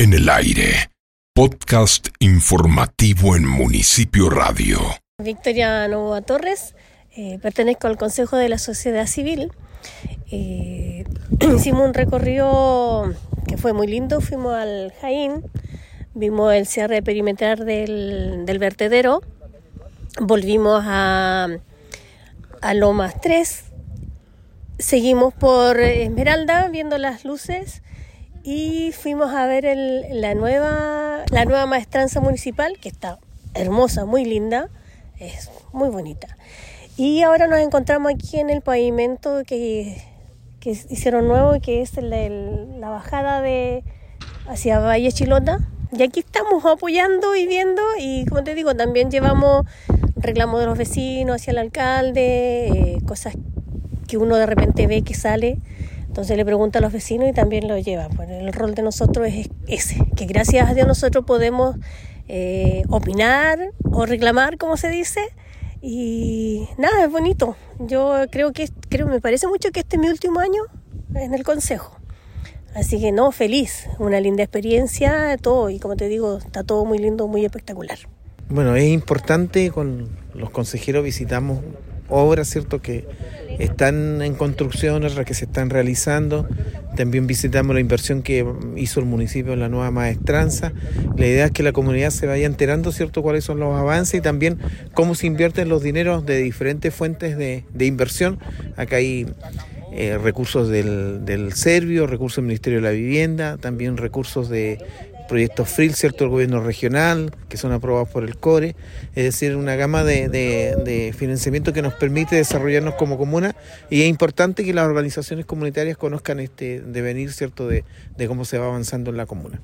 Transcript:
en el aire. Podcast informativo en Municipio Radio. Victoria Novoa Torres, eh, pertenezco al Consejo de la Sociedad Civil. Eh, hicimos un recorrido que fue muy lindo, fuimos al Jaín, vimos el cierre perimetral del, del vertedero, volvimos a, a Lomas 3, seguimos por Esmeralda viendo las luces y fuimos a ver el, la, nueva, la nueva maestranza municipal que está hermosa, muy linda, es muy bonita. Y ahora nos encontramos aquí en el pavimento que, que hicieron nuevo, que es el, el, la bajada de hacia Valle Chilota. Y aquí estamos apoyando y viendo y como te digo, también llevamos reclamos de los vecinos hacia el alcalde, eh, cosas que uno de repente ve que sale, entonces le pregunta a los vecinos y también lo lleva. Pues el rol de nosotros es ese, que gracias a Dios nosotros podemos eh, opinar o reclamar, como se dice, y nada, es bonito. Yo creo que, creo, me parece mucho que este es mi último año en el consejo. Así que no, feliz, una linda experiencia, todo, y como te digo, está todo muy lindo, muy espectacular. Bueno, es importante, con los consejeros visitamos obras, ¿cierto?, que están en construcción, otras que se están realizando. También visitamos la inversión que hizo el municipio en la nueva maestranza. La idea es que la comunidad se vaya enterando, ¿cierto?, cuáles son los avances y también cómo se invierten los dineros de diferentes fuentes de, de inversión. Acá hay eh, recursos del, del Servio, recursos del Ministerio de la Vivienda, también recursos de proyectos FRIL, ¿cierto?, del gobierno regional, que son aprobados por el CORE, es decir, una gama de, de, de, financiamiento que nos permite desarrollarnos como comuna y es importante que las organizaciones comunitarias conozcan este devenir, ¿cierto?, de, de cómo se va avanzando en la comuna.